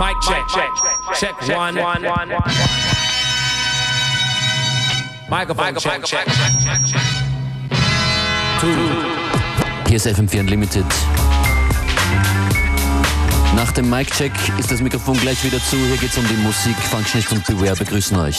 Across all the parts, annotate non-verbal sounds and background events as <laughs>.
Mic check, check, check, one, one, one, one. Microphone, check, check, check, check. Two. Hier ist FM4 Unlimited. Nach dem Mic-Check ist das Mikrofon gleich wieder zu. Hier geht's um die Musik. Functionist und Beware begrüßen euch.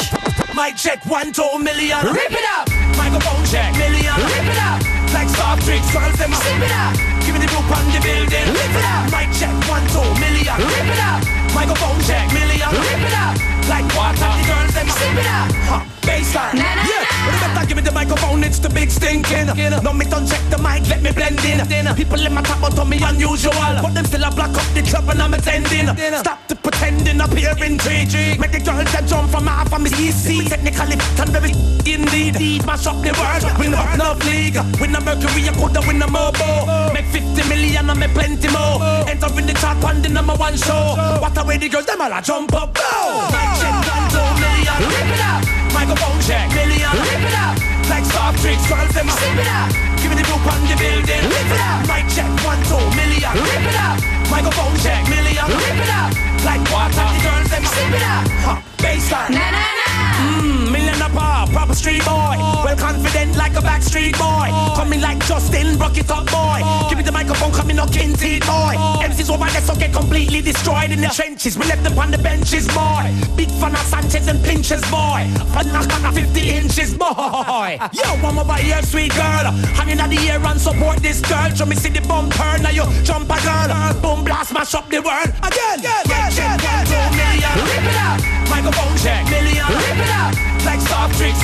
Mic check, one, two, million. Rip it up. Microphone check, million. Rip it up. Like soft drinks, girls, them sip it up. Give me the group on the building. Rip it up. Mic check, one, two, million. Rip it up. Microphone check, million. Rip it up. Like water, the girls, them sip it up. Huh. Baseline. Na, na, yeah. na. Better give me the microphone, it's the big stinking. No, me don't check the mic, let me blend in. People in my top, but on me unusual. But them still a block up the club and I'm attending. Stop the pretending, appear intrigue. Make the girls that jump from half of me easy. Technically, and very <laughs> indeed. Smash up the world, win up no league. Win a Mercury, I coulda win a Mobo. Make 50 million and make plenty more. Enter in the top on the number one show. What a way the girls, them all a jump up. Go! Mic check, one, two, million. Rip it up. Microphone check, million. Rip it up. Like soft drinks, girls, them a sip it up. Give me the group on the building. Rip it up. Mic check, one, two, million. Rip it up. Microphone check, million. Rip it up. Like water, the girls, them a sip it up. Huh. Baseline. Na na na. Mm, million apart, proper street boy. Well confident like a backstreet boy. Coming like Justin, rock it up boy. Give me the microphone, coming king teeth boy. MCs over there so get completely destroyed in the trenches. We left them on the benches boy. Big fan of Sanchez and Pinches boy. Fan of 50 inches boy. Yo, I'm over here, sweet girl. Hanging out the air and support this girl. Show me see the bumper, now you jump a girl. Boom blast, mash up the world again. Mic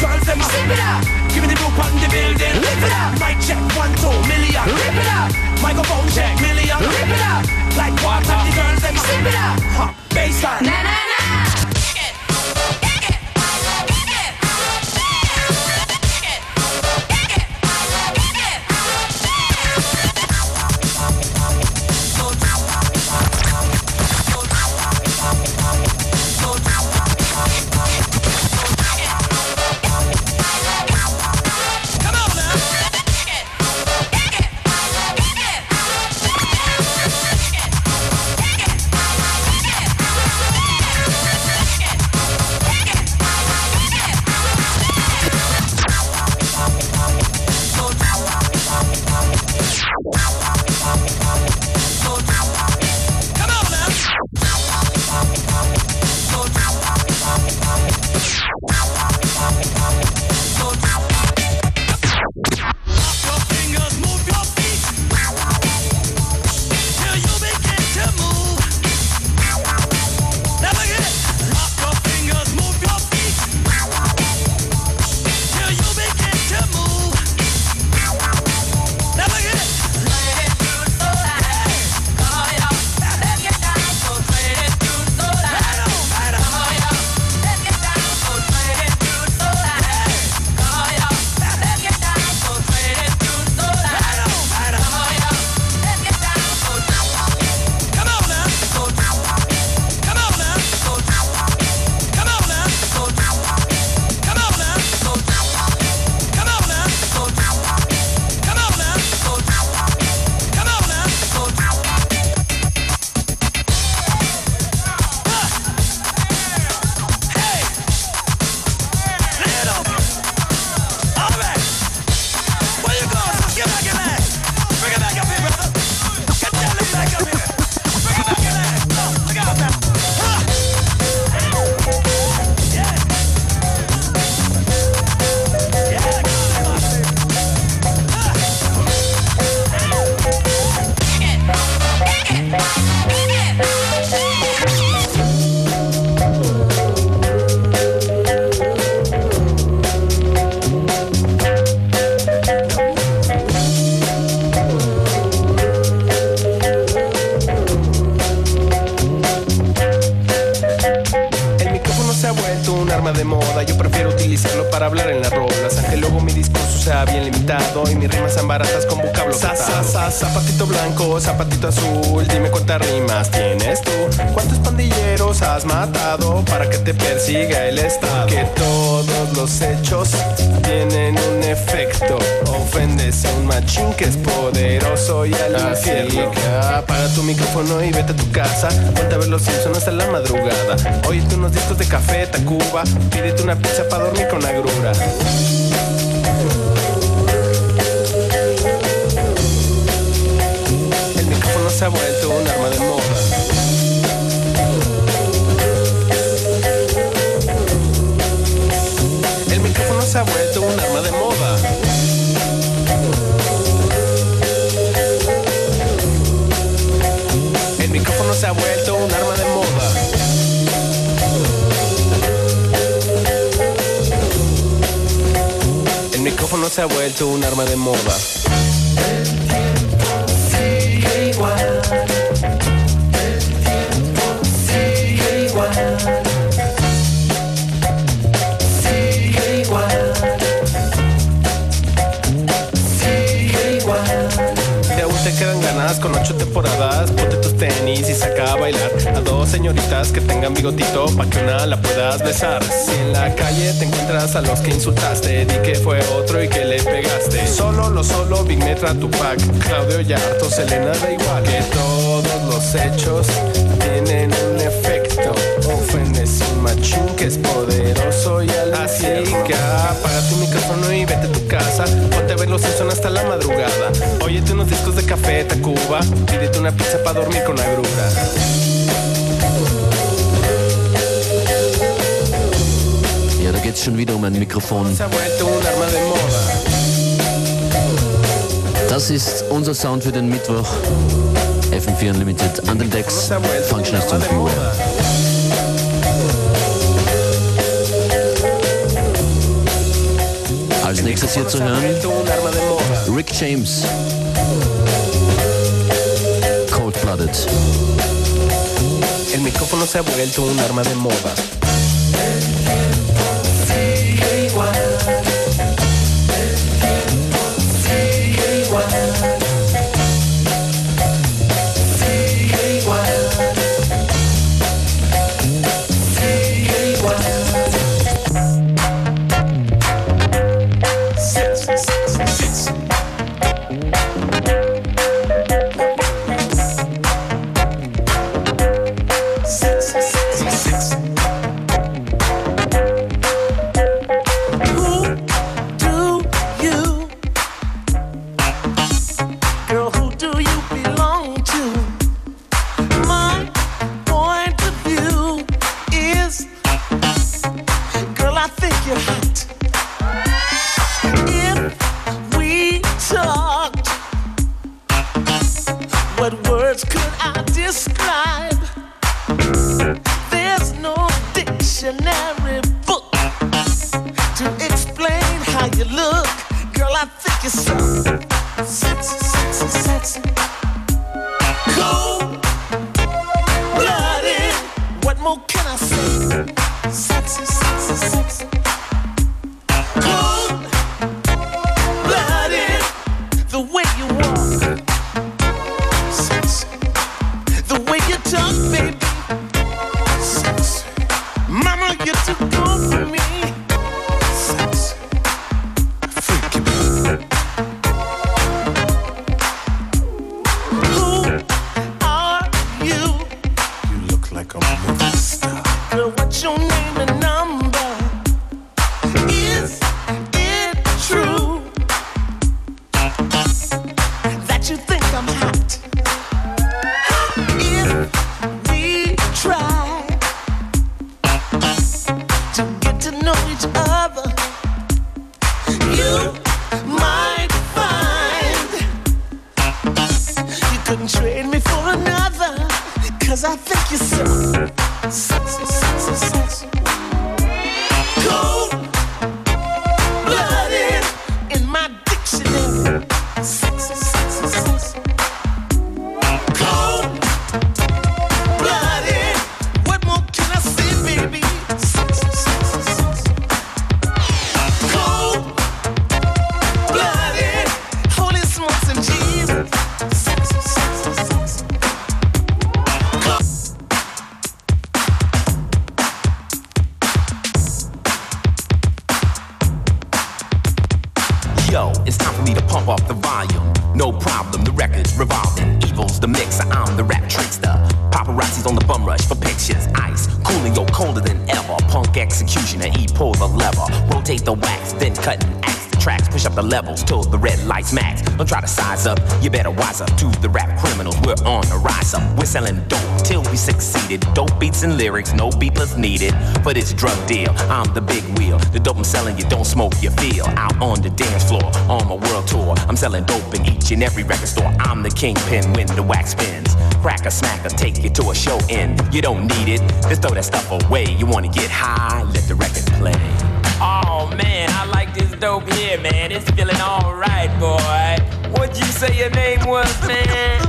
girls, them a sip it up. Give me the group on the building. Rip it up. Mic check, one, two, million. Rip it up. Microphone check, million. Rip it up. Like water, the girls, them sip it up. Huh. Baseline. Na na ponerme de moda. El tiempo sigue igual. El tiempo sigue igual. Sigue igual. Sigue igual. Aún te quedan ganas con ocho temporadas. Ponte tus tenis y saca a bailar a dos señoritas que te bigotito pa' que una la puedas besar. Si en la calle te encuentras a los que insultaste, di que fue otro y que le pegaste. Solo lo solo, Big Metra, Tupac, Claudio Yarto, Selena da igual. Que todos los hechos tienen un efecto. Ofendes un machín que es poderoso y al Así que apaga tu micrófono y vete a tu casa. Ponte a ver los Simpsons hasta la madrugada. Óyete unos discos de café, Tacuba. Pídete una pizza para dormir con agrura. Schon wieder um ein Mikrofon. Das ist unser Sound für den Mittwoch. FM4 Unlimited an den Decks. Functionist und Beware. Als nächstes hier zu hören. Rick James. Cold Blooded. El micrófono se ha vuelto un arma de moda. Till we succeeded. Dope beats and lyrics, no beetless needed. For this drug deal, I'm the big wheel. The dope I'm selling, you don't smoke, you feel. Out on the dance floor, on my world tour. I'm selling dope in each and every record store. I'm the kingpin when the wax spins. Crack a smack or take you to a show end. You don't need it, just throw that stuff away. You wanna get high, let the record play. Oh man, I like this dope here, man. It's feeling alright, boy. What'd you say your name was, man?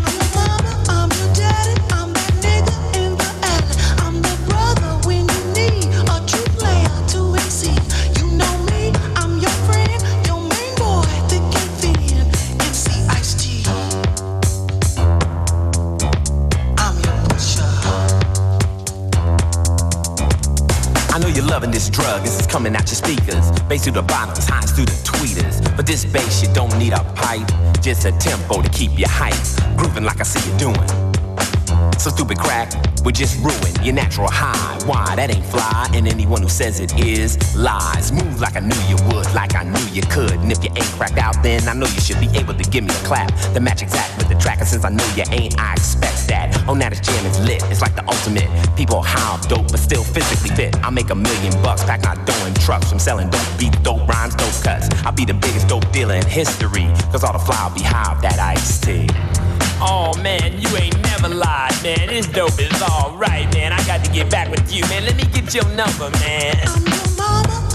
Loving this drug, this is coming out your speakers. Bass through the bottles, highs through the tweeters. For this bass, you don't need a pipe, just a tempo to keep you hype. Grooving like I see you doing. So stupid crack would just ruin your natural high. Why, that ain't fly, and anyone who says it is lies. Move like I knew you would, like I knew you could. And if you ain't cracked out, then I know you should be able to give me a clap. The match exact with the track, and since I know you ain't, I expect that. Oh, now this jam is lit, it's like the ultimate. People how dope, but still physically fit. I make a million bucks, pack my dough in trucks. from selling dope beats, dope rhymes, dope cuts. I'll be the biggest dope dealer in history, cause all the fly will be high that Ice T. Oh man, you ain't never lied, man. This dope is alright, man. I got to get back with you, man. Let me get your number, man. I'm your mama,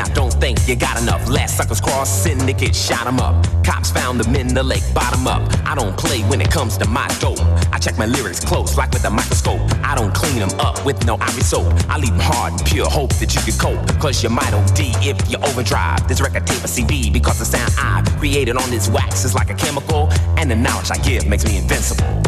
I don't think you got enough. Last suckers cross, syndicate shot 'em up. Cops found them in the lake, bottom up. I don't play when it comes to my dope. I check my lyrics close, like with a microscope. I don't clean them up with no ivory soap. I leave them hard and pure, hope that you can cope. Cause you might OD if you overdrive. This record tape a CD because the sound I created on this wax is like a chemical. And the knowledge I give makes me invincible.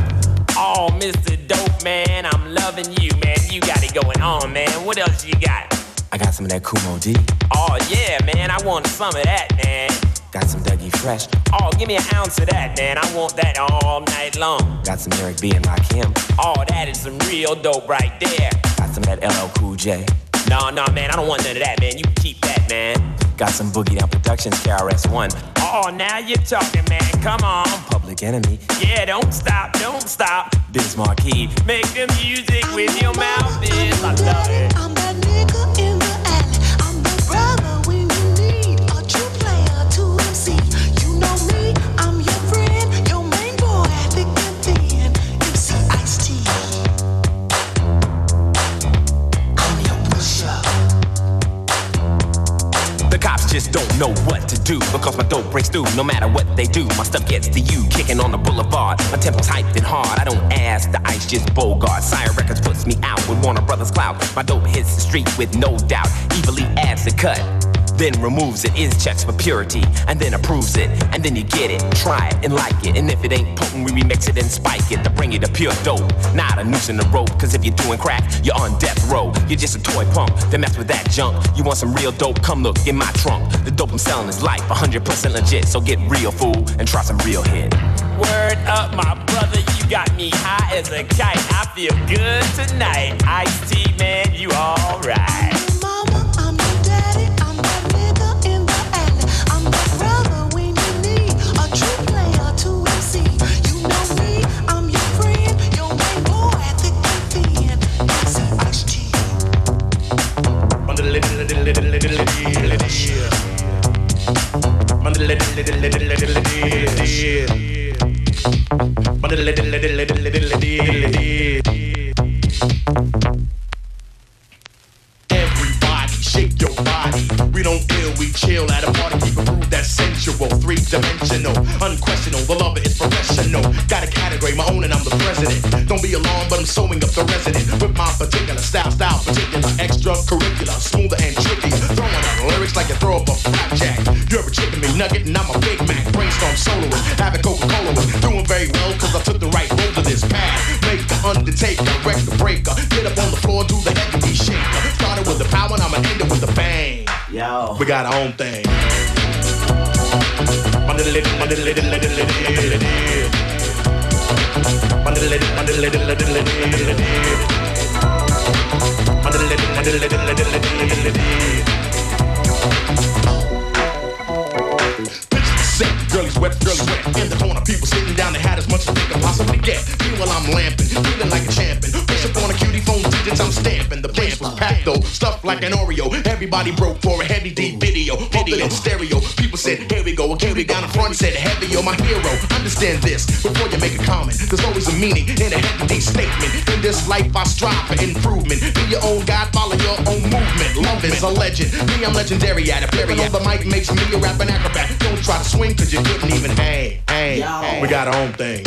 Oh, Mr. Dope, man, I'm loving you, man. You got it going on, man. What else you got? I got some of that Kool Moe Dee. Oh, yeah, man, I want some of that, man. Got some Dougie Fresh. Oh, give me an ounce of that, man. I want that all night long. Got some Eric B and Rakim. Oh, that is some real dope right there. Got some of that LL Cool J. No, no, man, I don't want none of that, man. You keep that, man. Got some Boogie Down Productions, KRS-One. Oh, now you're talking, man. Come on. Public Enemy. Yeah, don't stop, don't stop. Biz Markie. Make the music with your mouth, is. I love it. I'm that nigga in just don't know what to do because my dope breaks through. No matter what they do, my stuff gets to you. Kicking on the boulevard, my tempo's hyped and hard. I don't ask, the ice just bogart. Sire Records puts me out with Warner Brothers clout. My dope hits the street with no doubt. Evilly adds the cut. Then removes it, is checks for purity, and then approves it, and then you get it, try it and like it, and if it ain't potent, we remix it and spike it to bring you the pure dope, not a noose in the rope. Cause if you're doing crack, you're on death row. You're just a toy punk, then mess with that junk. You want some real dope? Come look in my trunk. The dope I'm selling is life, 100% legit. So get real, fool, and try some real hit. Word up, my brother, you got me high as a kite. I feel good tonight. Ice T, man, you alright. Everybody, shake your body. We don't ill, we chill at a party. Keep that's sensual. Three dimensional, unquestionable. The lover is professional. Got a category, my own, and I'm the president. Don't be alarmed, but I'm sewing up the resident with my particular style, style particular, extracurricular, smoother and McNugget, and I'm a Big Mac. Brainstorm soloist, have a Coca-Cola with. Doing very well, cause I took the right road to this path. Make the undertaker, wreck the breaker. Get up on the floor, do the heavy shaker. Started with the power, and I'ma end it with a bang. Yo. We got our own thing. <laughs> girlies wet. In the corner, people sitting down, they had as much as they could possibly get. Meanwhile, I'm lamping, feeling like a champion. Push up on a cutie phone, digits I'm stamping. Though, stuffed like an Oreo. Everybody broke for a Heavy D video, in stereo. People said, here we go. A cutie down the front said, heavy, you're my hero. Understand this before you make a comment. There's always a meaning in a Heavy D statement. In this life, I strive for improvement. Be your own God, follow your own movement. Love is a legend. Me, I'm legendary at it. Flipping on the mic makes me a rapping acrobat. Don't try to swing, cause you couldn't even hang. Hang. hang. We got our own thing.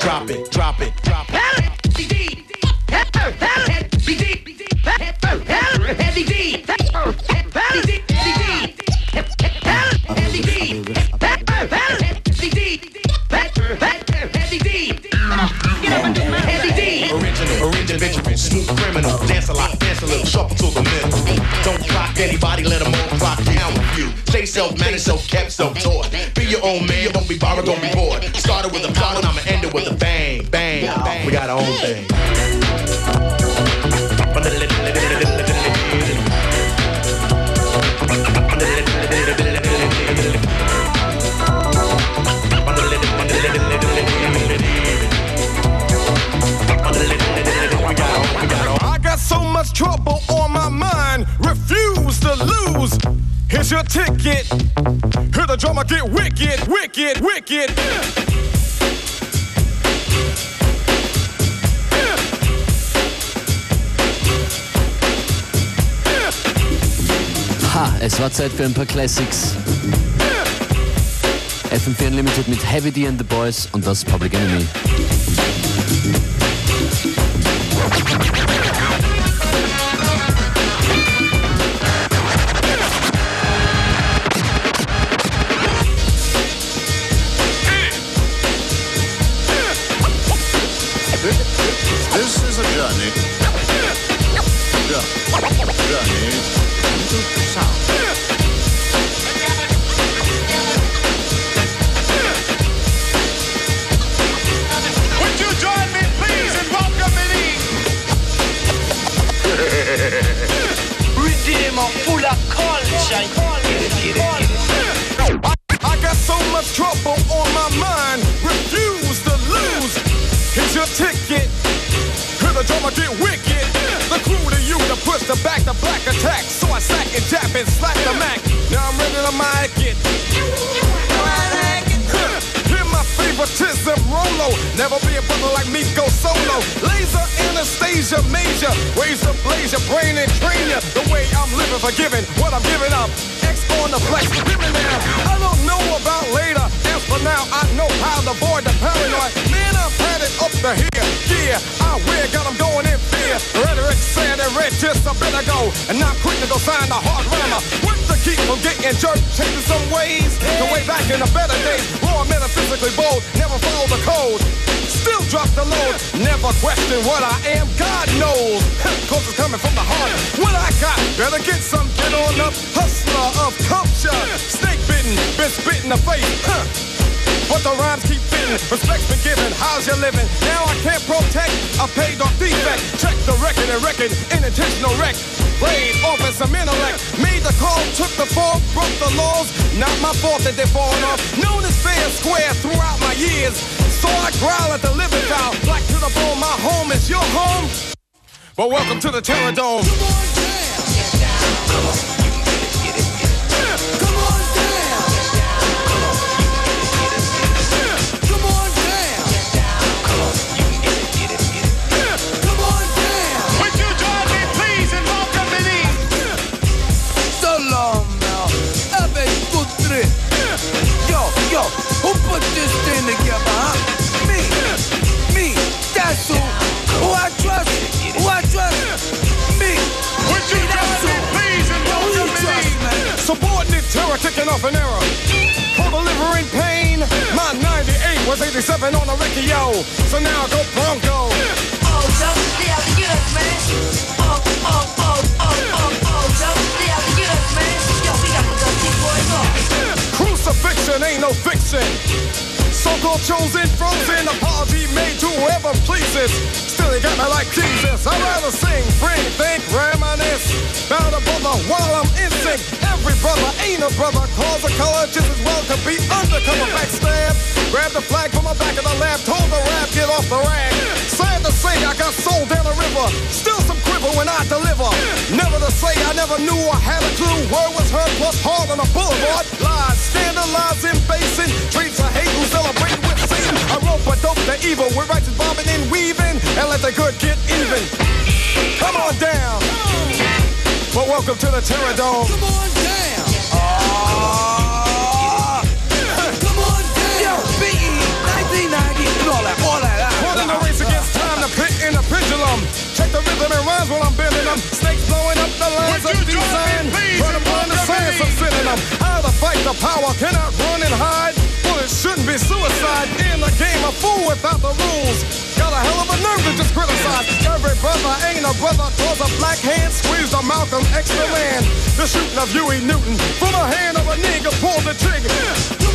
Drop it, drop it, drop it. Original, original, original, smooth criminal. Dance a lot, dance a little, shuffle to the middle. Don't clock anybody, let them all clock down with you. Stay self-managed, self-kept, self-taught. Be your own man, don't be borrowed, don't be bored. Started with a power, and I'ma end it with a bang, bang, bang. We got our own thing. Ticket. Hear the drummer get wicked, wicked, wicked. Ha, es war Zeit für ein paar Classics. FM4 Unlimited mit Heavy D and the Boys und das Public Enemy. Avoid the paranoid. Man, I'm headed up to here. Yeah, I wear, got 'em going in fear. Rhetoric said and read just a bit ago. And not quick to go sign the hard rammer. What to keep from getting jerked, changing some ways. The way back in the better days. Raw, metaphysically bold, never follow the code. Still drop the load, never question what I am. God knows, cause it's coming from the heart. What I got, better get some, get on up. Hustler of culture, snake bitten, been spit in the face. Huh. But the rhymes keep fitting, respect's been given. How's your living? Now I can't protect I paid off defect. Check the record and record, unintentional wreck. Laid off office, some intellect. Made the call, took the fall, broke the laws. Not my fault that they're falling off. Known as fair square throughout my years. So I growl at the living foul. Black to the bone, my home is your home. But welcome to the Terror Dome. Working off an. For delivering pain, my 98 was 87 on a yo. So now go Bronco. Oh, just stay out the units, man. Oh, oh, oh, oh, oh, oh, just stay out the units, man. Yo, we got Boys on. Crucifixion ain't no fiction. So-called chosen, frozen, apology made to whoever pleases. Still, they got me like Jesus. I'd rather sing, bring, think, reminisce. About a brother while I'm in sync. Every brother ain't a brother. Cause a color just as well could be undercover backstab. Grab the flag from the back of the lab. Told the rap, get off the rag. Sad to say, I got soul down the river. Still some quiver when I deliver. Never to say I never knew I had a clue. Word was heard plus hard on the boulevard. Lies, scandalizing, facing. Dreams of hate who celebrate with Satan. I rope a dope to evil with righteous bobbing and weaving. And let the good get even. Come on down. Well, welcome to the Terror Dome. Come on down. Check the rhythm and rhymes while I'm bending them. Snakes blowing up the lines of design. Run upon the science of sending them. How to fight the power, cannot run and hide. Bullets shouldn't be suicide. In the game, a fool without the rules. Got a hell of a nerve to just criticize. Every brother ain't a brother, cause a black hand squeezed a Malcolm X the. The shooting of Huey Newton from the hand of a nigga pulled the trigger.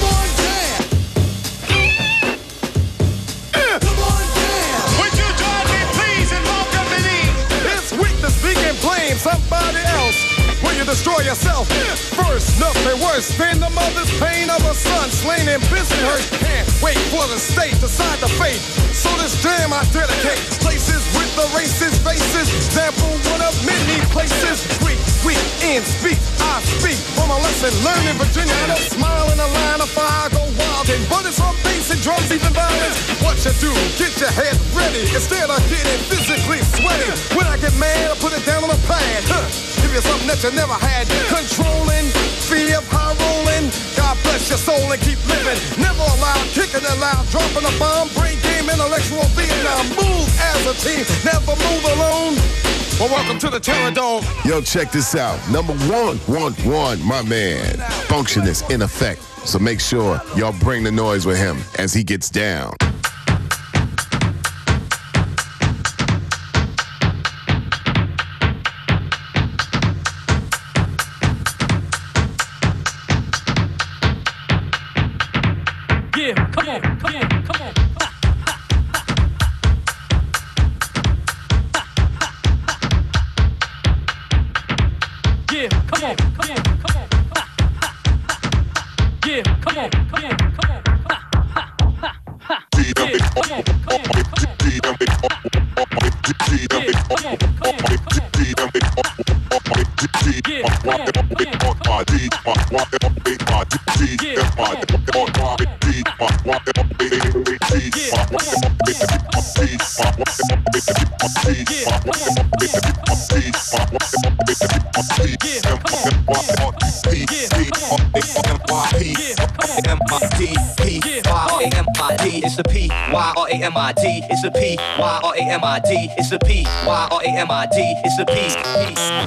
Weakness can blame somebody else. Will you destroy yourself? First, nothing worse than the mother's pain of a son slain in Bensonhurst. Can't wait for the state to decide the fate. So this jam I dedicate places with the racist faces. Example one of many places. Weak, weak, in speak. I speak from a lesson learned in Virginia. I don't smile in a line and bullets on basic drums, even violence. What you do? Get your head ready instead of getting physically sweaty. When I get mad, I put it down on the pad. Give you something that you never had. Controlling, fear of high rolling. God bless your soul and keep living. Never allowed, kicking it loud, dropping a bomb, brain game, intellectual Vietnam. Move as a team, never move alone. Well, welcome to the Terror Dome. Yo, check this out. Number one, one, one, my man. Function is in effect. So make sure y'all bring the noise with him as he gets down. M I D. It's the P Y R A M I D. It's the P Y R A M I D. It's the P.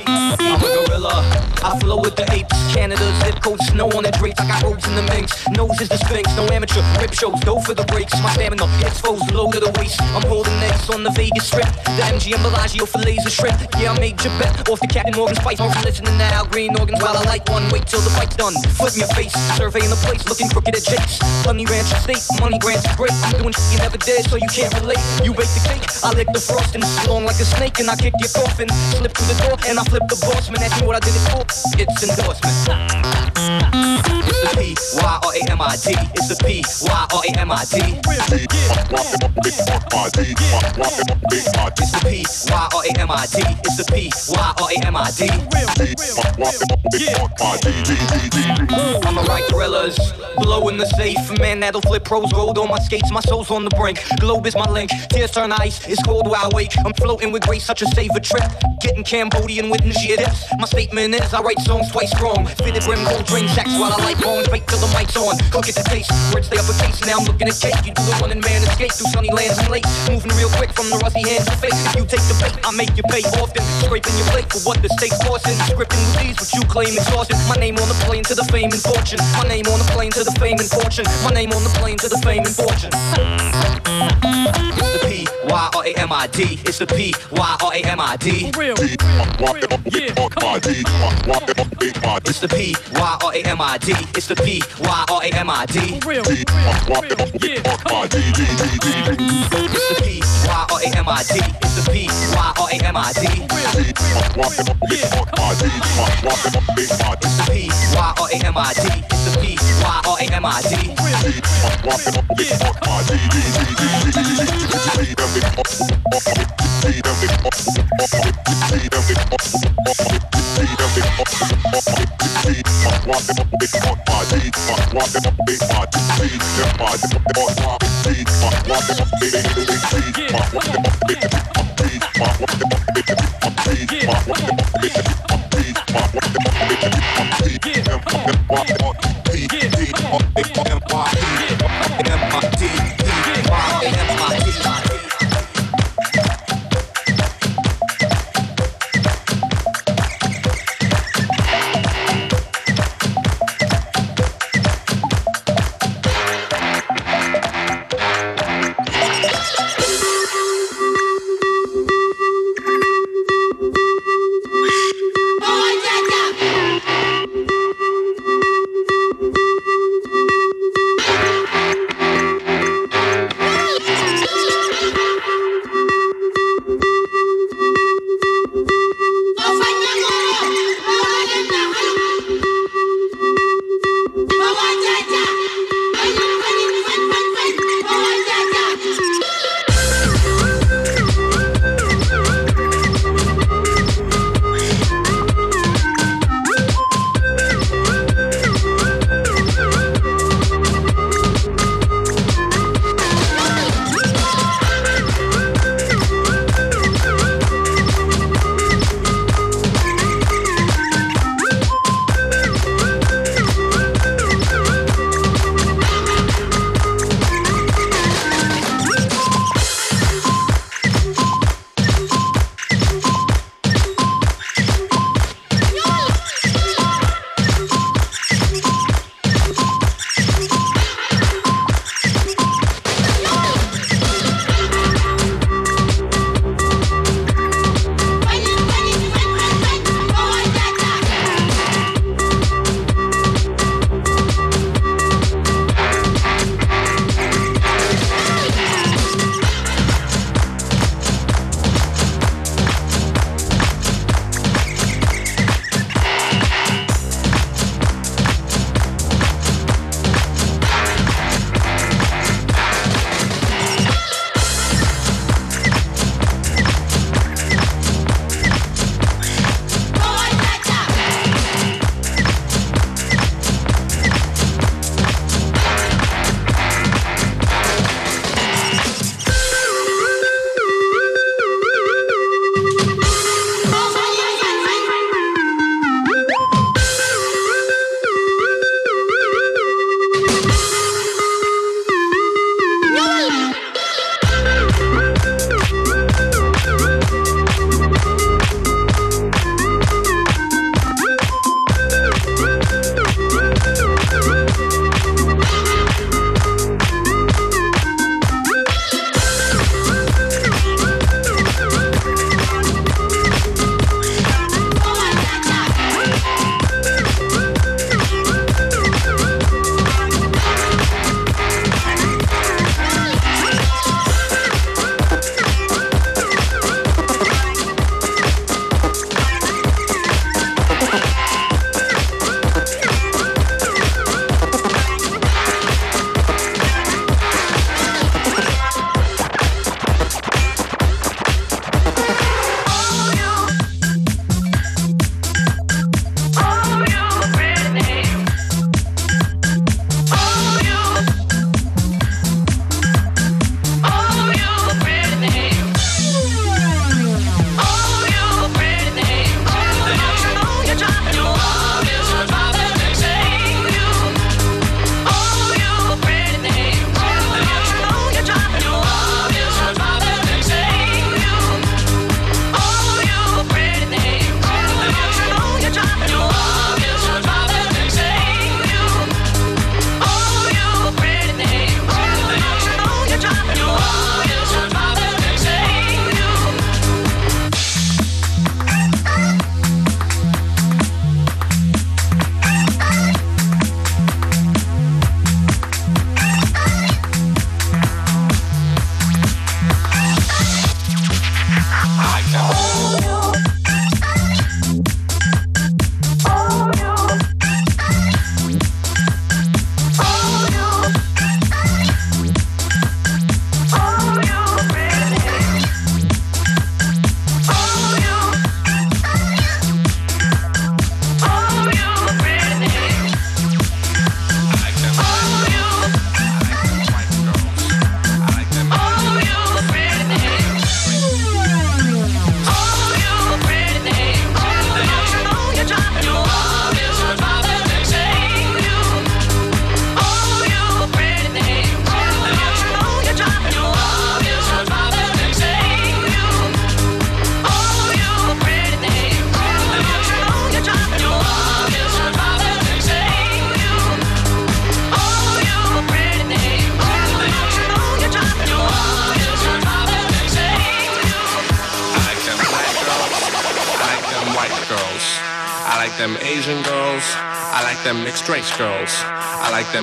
I'm a gorilla. I flow with the apes. Canada zip code, snow on the drapes. I got robes in the minx. Nose is the sphinx. No amateur rip shows. Go for the breaks. My stamina exposed low to the waist. I'm holding eggs on the Vegas strip. The MGM Bellagio for laser shrimp. Yeah, I made your bet off the Captain Morgan Spice. I'm listening to Al Green organs while I light one. Wait till the fight's done. Flip your face. Surveying the place. Looking crooked at Jake's. Honey Ranch State. Money grants great. I'm doing shit you never did, so you can't relate. You bake the cake. I lick the frosting. Long like a snake, and I kick your coffin. Slip through the door, and I flip the boss man. Ask me what I did it for. It's endorsement. It's the P Y R A M I D. It's the P Y R A M I D. It's the P Y R A M I D. It's the P Y R A M I D. I'm a right gorillas, blowing the safe. Man, that'll flip pros gold on my skates. My soul's on the brink. Globe is my link. Tears turn ice. It's cold where I wake. I'm floating with grace, such a savor trip. Getting Cambodian with shit dips. My statement is I write songs twice strong. Fitted brim, gold drain sacks while I light bones. Wait till the mic's on. Cook it to taste. Words stay uppercase. Now I'm looking at cake. You do a running man escape through sunny lands and lakes. Moving real quick from the rusty hands to face. If you take the bait, I make you pay often. Scraping your plate for what the state's forcing. Scripting with these, what you claim exhaustion. My name on the plane to the fame and fortune. My name on the plane to the fame and fortune. My name on the plane to the fame and fortune. It's the P Y R A M I D. It's the P Y R A M I D. Real. It's the P Y R A M I D. It's the P Y R A M I D. Real. It's the P Y R A M I D. It's the P Y R A M I D. It's the P Y R A M I D. MID. Yeah.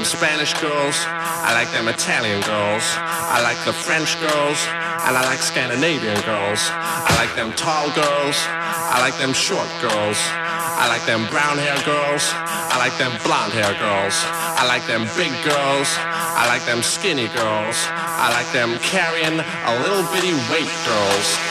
them Spanish girls. I like them Italian girls. I like the French girls. And I like Scandinavian girls. I like them tall girls. I like them short girls. I like them brown hair girls. I like them blonde hair girls. I like them big girls. I like them skinny girls. I like them carrying a little bitty weight girls.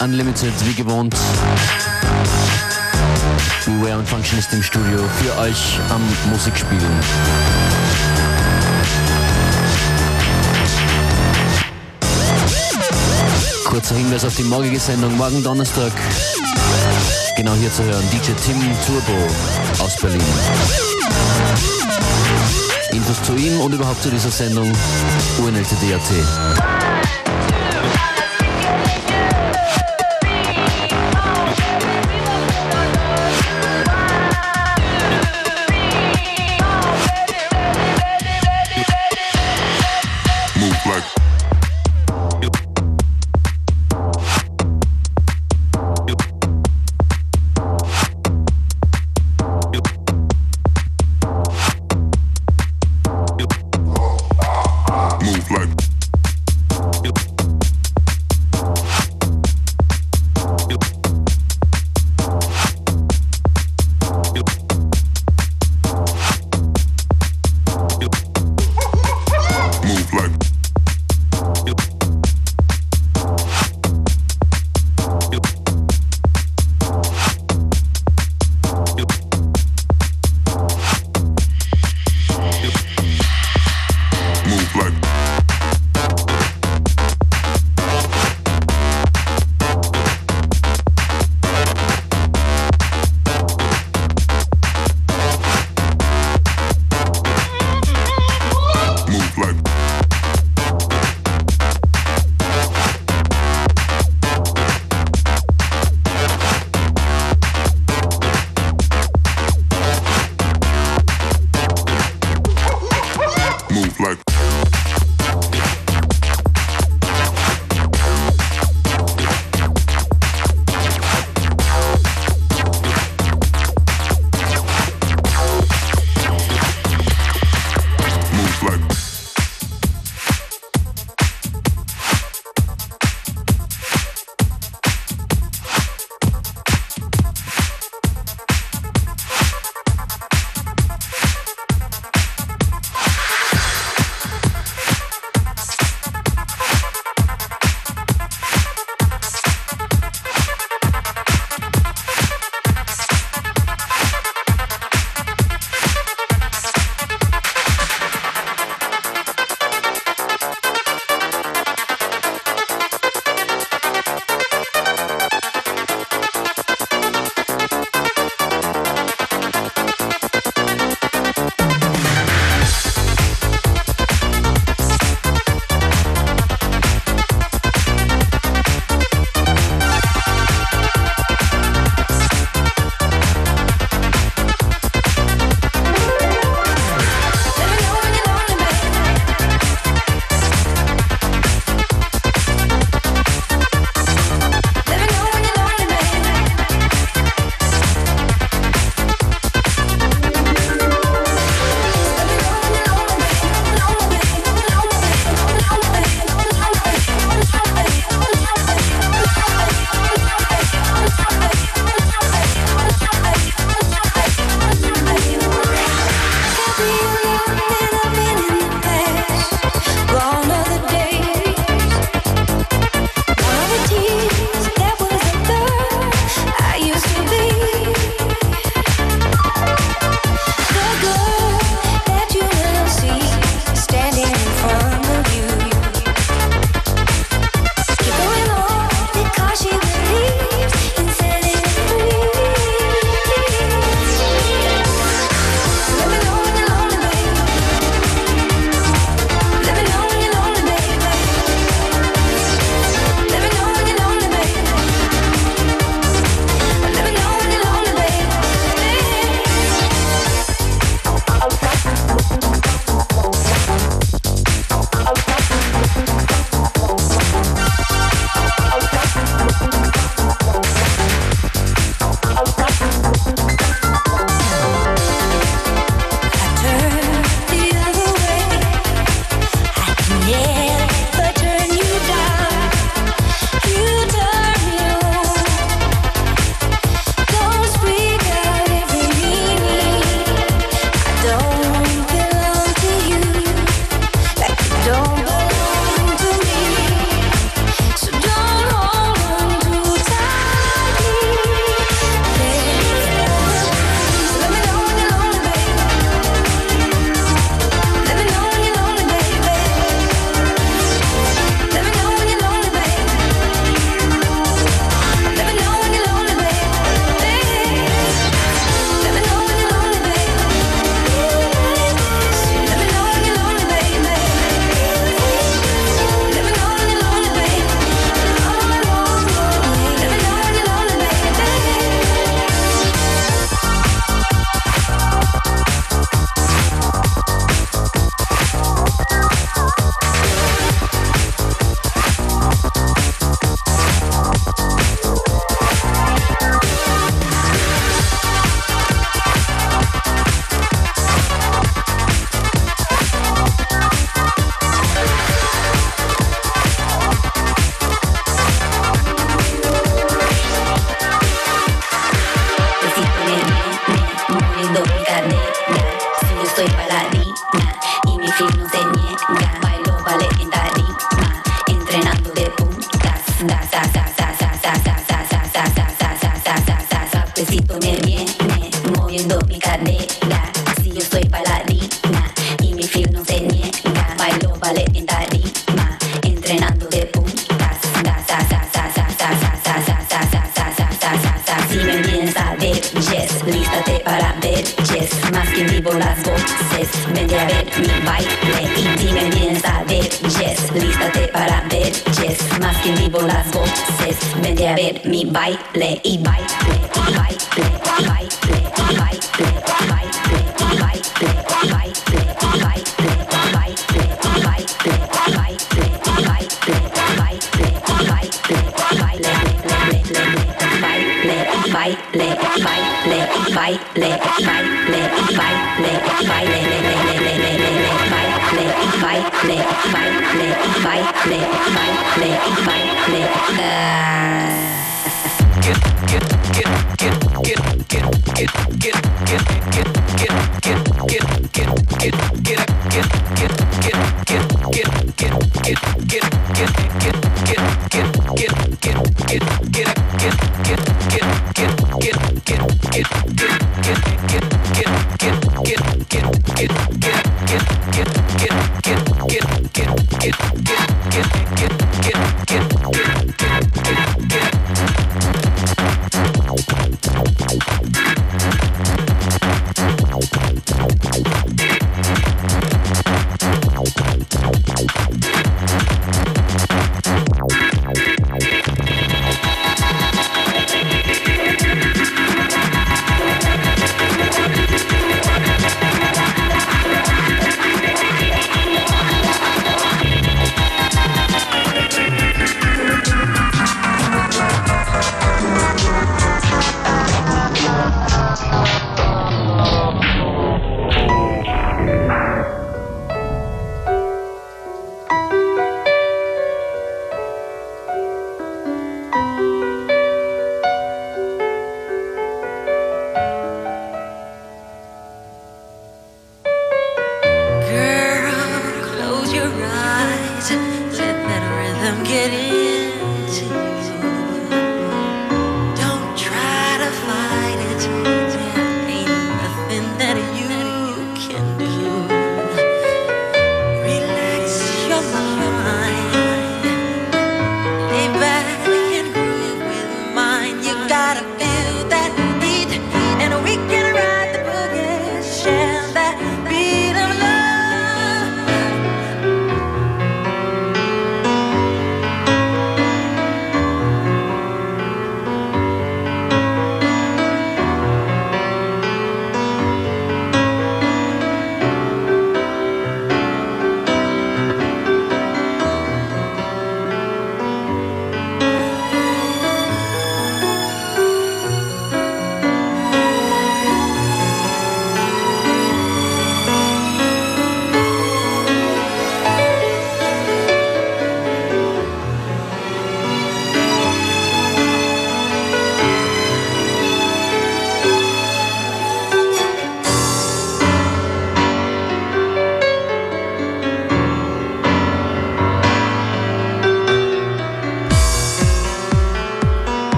Unlimited wie gewohnt. Beware und Function ist im Studio für euch am Musikspielen. Kurzer Hinweis auf die morgige Sendung, morgen Donnerstag. Genau hier zu hören, DJ Tim Turbo aus Berlin. Infos zu ihm und überhaupt zu dieser Sendung, unltd.at.